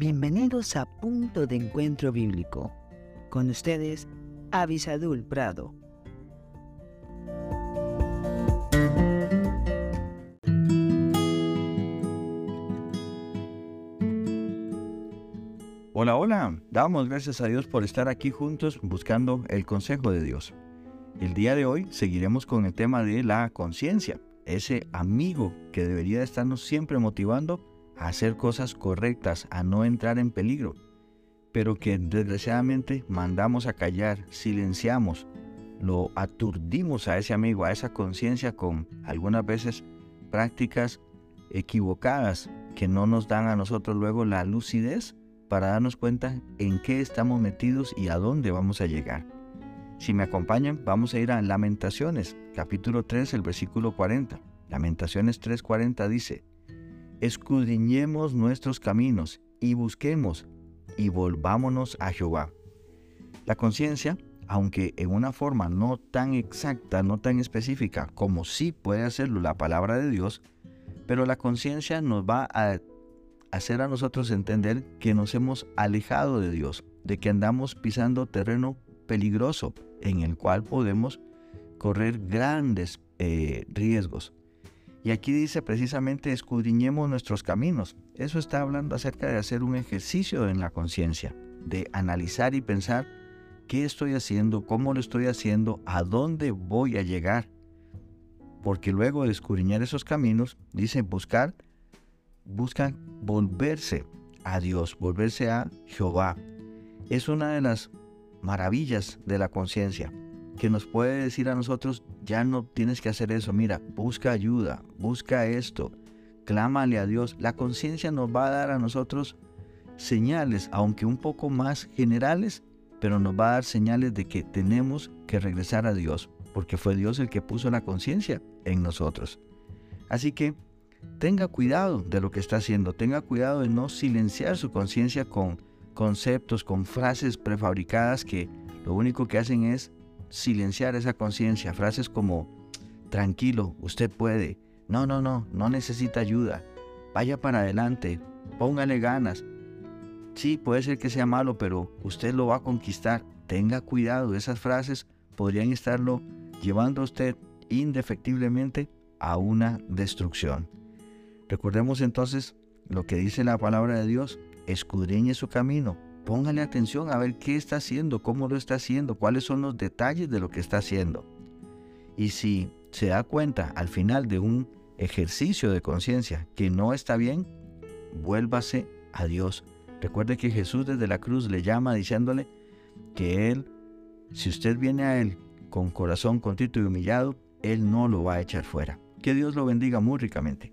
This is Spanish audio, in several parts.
Bienvenidos a Punto de Encuentro Bíblico. Con ustedes, Avisadul Prado. Hola, hola. Damos gracias a Dios por estar aquí juntos buscando el consejo de Dios. El día de hoy seguiremos con el tema de la conciencia, ese amigo que debería estarnos siempre motivando hacer cosas correctas, a no entrar en peligro, pero que desgraciadamente mandamos a callar, silenciamos, lo aturdimos a ese amigo, a esa conciencia con algunas veces prácticas equivocadas que no nos dan a nosotros luego la lucidez para darnos cuenta en qué estamos metidos y a dónde vamos a llegar. Si me acompañan, vamos a ir a Lamentaciones, capítulo 3, el versículo 40. Lamentaciones 3:40 dice, escudriñemos nuestros caminos y busquemos y volvámonos a Jehová. La conciencia, aunque en una forma no tan exacta, no tan específica como sí puede hacerlo la palabra de Dios, pero la conciencia nos va a hacer a nosotros entender que nos hemos alejado de Dios, de que andamos pisando terreno peligroso en el cual podemos correr grandes eh, riesgos. Y aquí dice precisamente escudriñemos nuestros caminos. Eso está hablando acerca de hacer un ejercicio en la conciencia, de analizar y pensar qué estoy haciendo, cómo lo estoy haciendo, a dónde voy a llegar. Porque luego de escudriñar esos caminos, dice buscar, buscan volverse a Dios, volverse a Jehová. Es una de las maravillas de la conciencia que nos puede decir a nosotros, ya no tienes que hacer eso, mira, busca ayuda, busca esto, clámale a Dios. La conciencia nos va a dar a nosotros señales, aunque un poco más generales, pero nos va a dar señales de que tenemos que regresar a Dios, porque fue Dios el que puso la conciencia en nosotros. Así que tenga cuidado de lo que está haciendo, tenga cuidado de no silenciar su conciencia con conceptos, con frases prefabricadas que lo único que hacen es silenciar esa conciencia. Frases como, tranquilo, usted puede. No, no, no, no necesita ayuda. Vaya para adelante, póngale ganas. Sí, puede ser que sea malo, pero usted lo va a conquistar. Tenga cuidado, esas frases podrían estarlo llevando a usted indefectiblemente a una destrucción. Recordemos entonces lo que dice la palabra de Dios, escudriñe su camino, Póngale atención a ver qué está haciendo, cómo lo está haciendo, cuáles son los detalles de lo que está haciendo. Y si se da cuenta al final de un ejercicio de conciencia que no está bien, vuélvase a Dios. Recuerde que Jesús desde la cruz le llama diciéndole que Él, si usted viene a Él con corazón contrito y humillado, Él no lo va a echar fuera. Que Dios lo bendiga muy ricamente.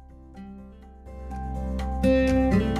Música